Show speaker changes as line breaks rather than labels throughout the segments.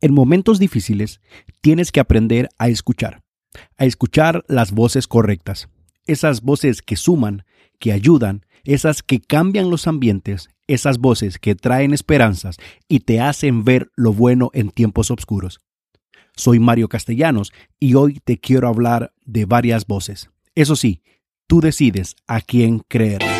En momentos difíciles tienes que aprender a escuchar, a escuchar las voces correctas, esas voces que suman, que ayudan, esas que cambian los ambientes, esas voces que traen esperanzas y te hacen ver lo bueno en tiempos oscuros. Soy Mario Castellanos y hoy te quiero hablar de varias voces. Eso sí, tú decides a quién creer.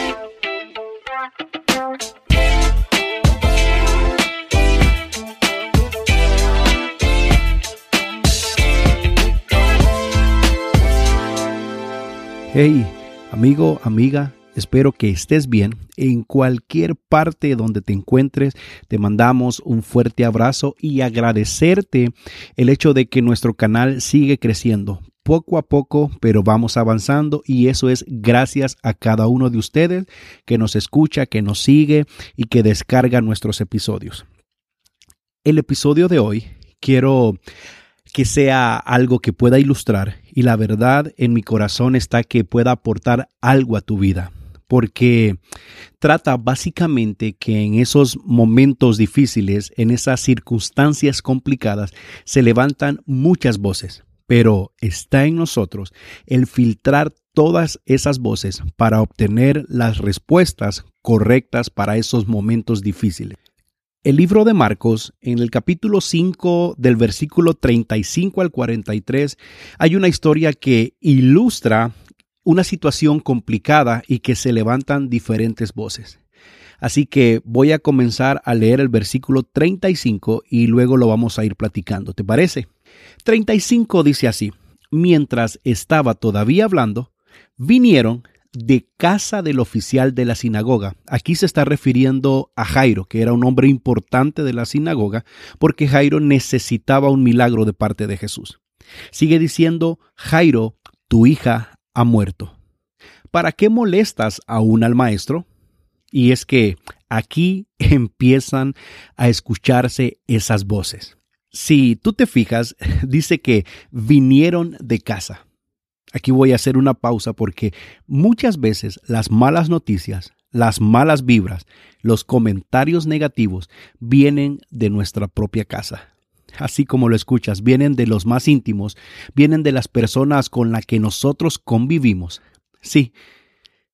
Hey, amigo, amiga, espero que estés bien. En cualquier parte donde te encuentres, te mandamos un fuerte abrazo y agradecerte el hecho de que nuestro canal sigue creciendo. Poco a poco, pero vamos avanzando y eso es gracias a cada uno de ustedes que nos escucha, que nos sigue y que descarga nuestros episodios. El episodio de hoy quiero que sea algo que pueda ilustrar y la verdad en mi corazón está que pueda aportar algo a tu vida porque trata básicamente que en esos momentos difíciles, en esas circunstancias complicadas, se levantan muchas voces, pero está en nosotros el filtrar todas esas voces para obtener las respuestas correctas para esos momentos difíciles. El libro de Marcos, en el capítulo 5 del versículo 35 al 43, hay una historia que ilustra una situación complicada y que se levantan diferentes voces. Así que voy a comenzar a leer el versículo 35 y luego lo vamos a ir platicando. ¿Te parece? 35 dice así, mientras estaba todavía hablando, vinieron de casa del oficial de la sinagoga. Aquí se está refiriendo a Jairo, que era un hombre importante de la sinagoga, porque Jairo necesitaba un milagro de parte de Jesús. Sigue diciendo, Jairo, tu hija ha muerto. ¿Para qué molestas aún al maestro? Y es que aquí empiezan a escucharse esas voces. Si tú te fijas, dice que vinieron de casa. Aquí voy a hacer una pausa porque muchas veces las malas noticias, las malas vibras, los comentarios negativos vienen de nuestra propia casa. Así como lo escuchas, vienen de los más íntimos, vienen de las personas con las que nosotros convivimos. Sí,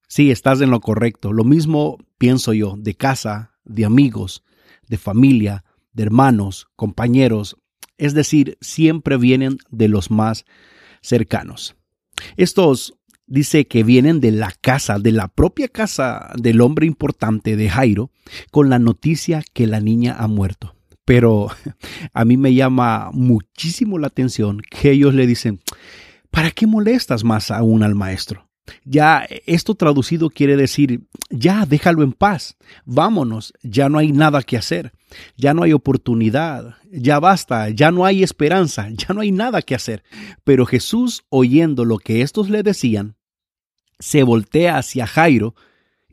sí, estás en lo correcto. Lo mismo pienso yo, de casa, de amigos, de familia, de hermanos, compañeros. Es decir, siempre vienen de los más cercanos. Estos dice que vienen de la casa, de la propia casa del hombre importante de Jairo, con la noticia que la niña ha muerto. Pero a mí me llama muchísimo la atención que ellos le dicen, ¿para qué molestas más aún al maestro? Ya esto traducido quiere decir, ya déjalo en paz, vámonos, ya no hay nada que hacer, ya no hay oportunidad, ya basta, ya no hay esperanza, ya no hay nada que hacer. Pero Jesús, oyendo lo que estos le decían, se voltea hacia Jairo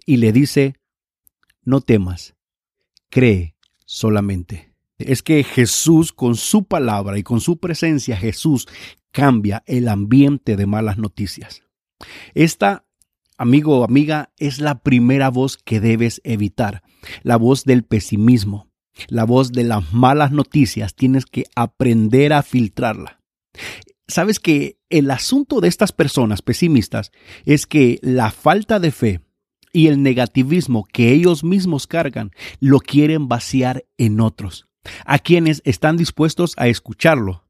y le dice, no temas, cree solamente. Es que Jesús con su palabra y con su presencia, Jesús cambia el ambiente de malas noticias. Esta, amigo o amiga, es la primera voz que debes evitar, la voz del pesimismo, la voz de las malas noticias. Tienes que aprender a filtrarla. Sabes que el asunto de estas personas pesimistas es que la falta de fe y el negativismo que ellos mismos cargan lo quieren vaciar en otros, a quienes están dispuestos a escucharlo.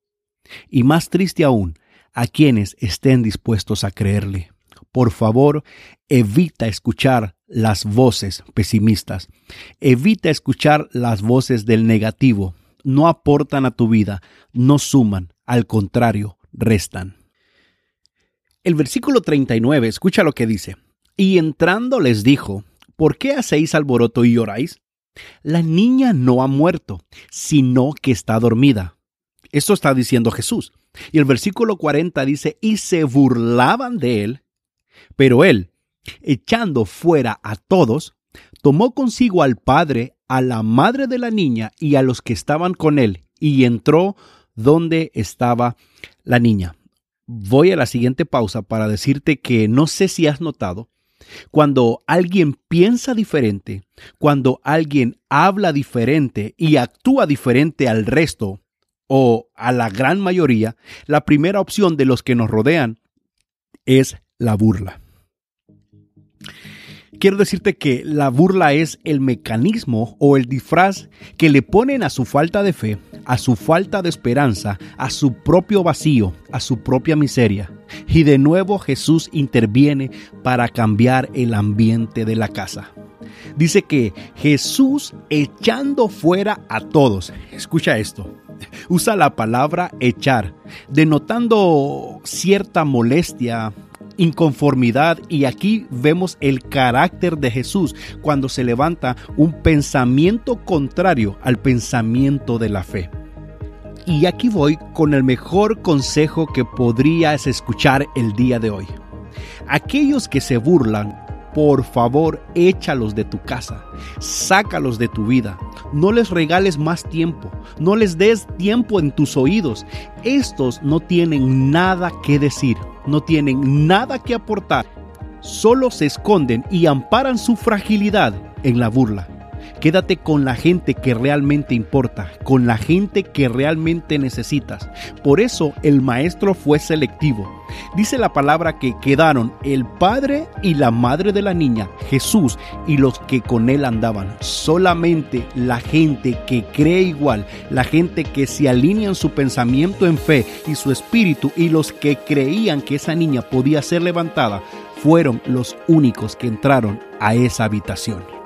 Y más triste aún, a quienes estén dispuestos a creerle. Por favor, evita escuchar las voces pesimistas. Evita escuchar las voces del negativo. No aportan a tu vida, no suman, al contrario, restan. El versículo 39, escucha lo que dice. Y entrando les dijo, ¿por qué hacéis alboroto y lloráis? La niña no ha muerto, sino que está dormida. Esto está diciendo Jesús. Y el versículo 40 dice, y se burlaban de él, pero él, echando fuera a todos, tomó consigo al padre, a la madre de la niña y a los que estaban con él, y entró donde estaba la niña. Voy a la siguiente pausa para decirte que no sé si has notado, cuando alguien piensa diferente, cuando alguien habla diferente y actúa diferente al resto, o a la gran mayoría, la primera opción de los que nos rodean es la burla. Quiero decirte que la burla es el mecanismo o el disfraz que le ponen a su falta de fe, a su falta de esperanza, a su propio vacío, a su propia miseria. Y de nuevo Jesús interviene para cambiar el ambiente de la casa. Dice que Jesús echando fuera a todos. Escucha esto. Usa la palabra echar, denotando cierta molestia, inconformidad y aquí vemos el carácter de Jesús cuando se levanta un pensamiento contrario al pensamiento de la fe. Y aquí voy con el mejor consejo que podrías escuchar el día de hoy. Aquellos que se burlan por favor, échalos de tu casa, sácalos de tu vida. No les regales más tiempo, no les des tiempo en tus oídos. Estos no tienen nada que decir, no tienen nada que aportar. Solo se esconden y amparan su fragilidad en la burla. Quédate con la gente que realmente importa, con la gente que realmente necesitas. Por eso el maestro fue selectivo. Dice la palabra que quedaron el padre y la madre de la niña, Jesús, y los que con él andaban. Solamente la gente que cree igual, la gente que se alinea en su pensamiento en fe y su espíritu, y los que creían que esa niña podía ser levantada, fueron los únicos que entraron a esa habitación.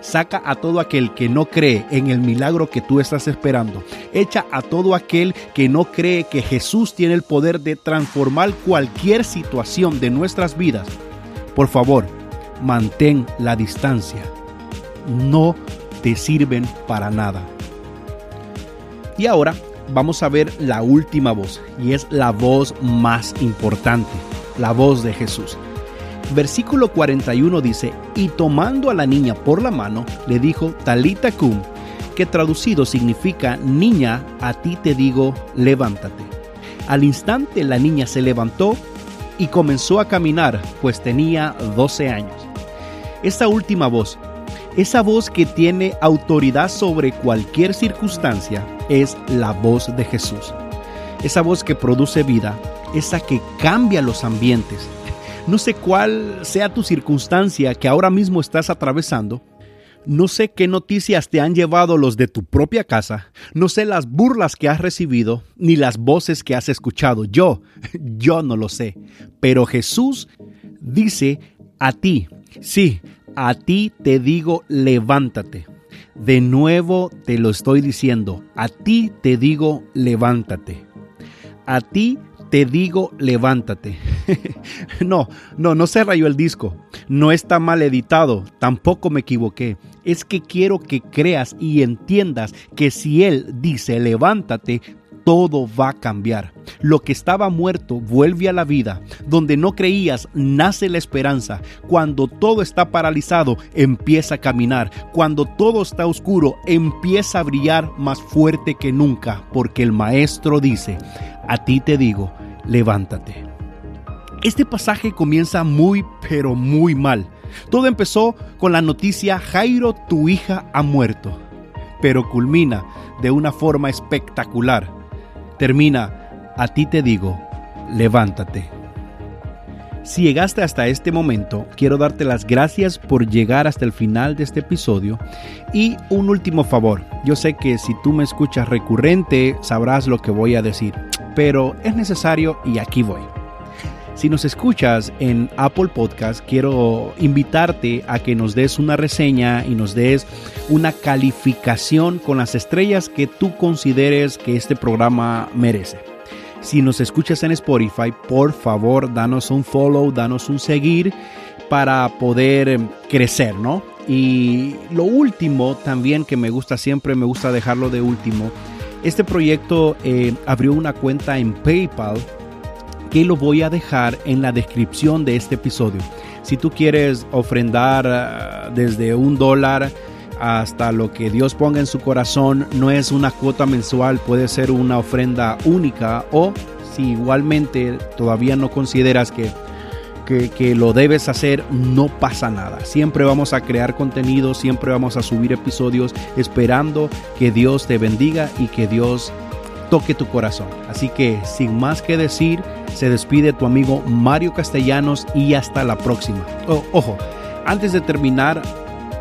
Saca a todo aquel que no cree en el milagro que tú estás esperando. Echa a todo aquel que no cree que Jesús tiene el poder de transformar cualquier situación de nuestras vidas. Por favor, mantén la distancia. No te sirven para nada. Y ahora vamos a ver la última voz y es la voz más importante, la voz de Jesús. Versículo 41 dice, y tomando a la niña por la mano, le dijo, Talita cum, que traducido significa, niña, a ti te digo, levántate. Al instante la niña se levantó y comenzó a caminar, pues tenía 12 años. Esta última voz, esa voz que tiene autoridad sobre cualquier circunstancia, es la voz de Jesús. Esa voz que produce vida, esa que cambia los ambientes, no sé cuál sea tu circunstancia que ahora mismo estás atravesando. No sé qué noticias te han llevado los de tu propia casa. No sé las burlas que has recibido, ni las voces que has escuchado. Yo, yo no lo sé. Pero Jesús dice a ti, sí, a ti te digo, levántate. De nuevo te lo estoy diciendo, a ti te digo, levántate. A ti te digo, levántate. no, no, no se rayó el disco. No está mal editado. Tampoco me equivoqué. Es que quiero que creas y entiendas que si Él dice, levántate, todo va a cambiar. Lo que estaba muerto vuelve a la vida. Donde no creías, nace la esperanza. Cuando todo está paralizado, empieza a caminar. Cuando todo está oscuro, empieza a brillar más fuerte que nunca. Porque el Maestro dice, a ti te digo, levántate. Este pasaje comienza muy, pero muy mal. Todo empezó con la noticia Jairo, tu hija ha muerto, pero culmina de una forma espectacular. Termina, a ti te digo, levántate. Si llegaste hasta este momento, quiero darte las gracias por llegar hasta el final de este episodio y un último favor. Yo sé que si tú me escuchas recurrente, sabrás lo que voy a decir pero es necesario y aquí voy. Si nos escuchas en Apple Podcast, quiero invitarte a que nos des una reseña y nos des una calificación con las estrellas que tú consideres que este programa merece. Si nos escuchas en Spotify, por favor, danos un follow, danos un seguir para poder crecer, ¿no? Y lo último también que me gusta siempre, me gusta dejarlo de último, este proyecto eh, abrió una cuenta en PayPal que lo voy a dejar en la descripción de este episodio. Si tú quieres ofrendar ah, desde un dólar hasta lo que Dios ponga en su corazón, no es una cuota mensual, puede ser una ofrenda única o si igualmente todavía no consideras que que, lo debes hacer, no pasa nada. Siempre vamos a crear contenido, siempre vamos a subir episodios esperando que Dios te bendiga y que Dios toque tu corazón. Así que sin más que decir, se despide tu amigo Mario Castellanos y hasta la próxima. Oh, ojo, antes de terminar,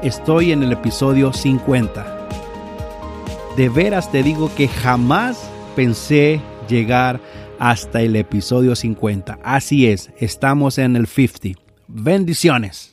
estoy en el episodio 50. De veras te digo que jamás pensé llegar hasta el episodio 50. Así es, estamos en el 50. Bendiciones.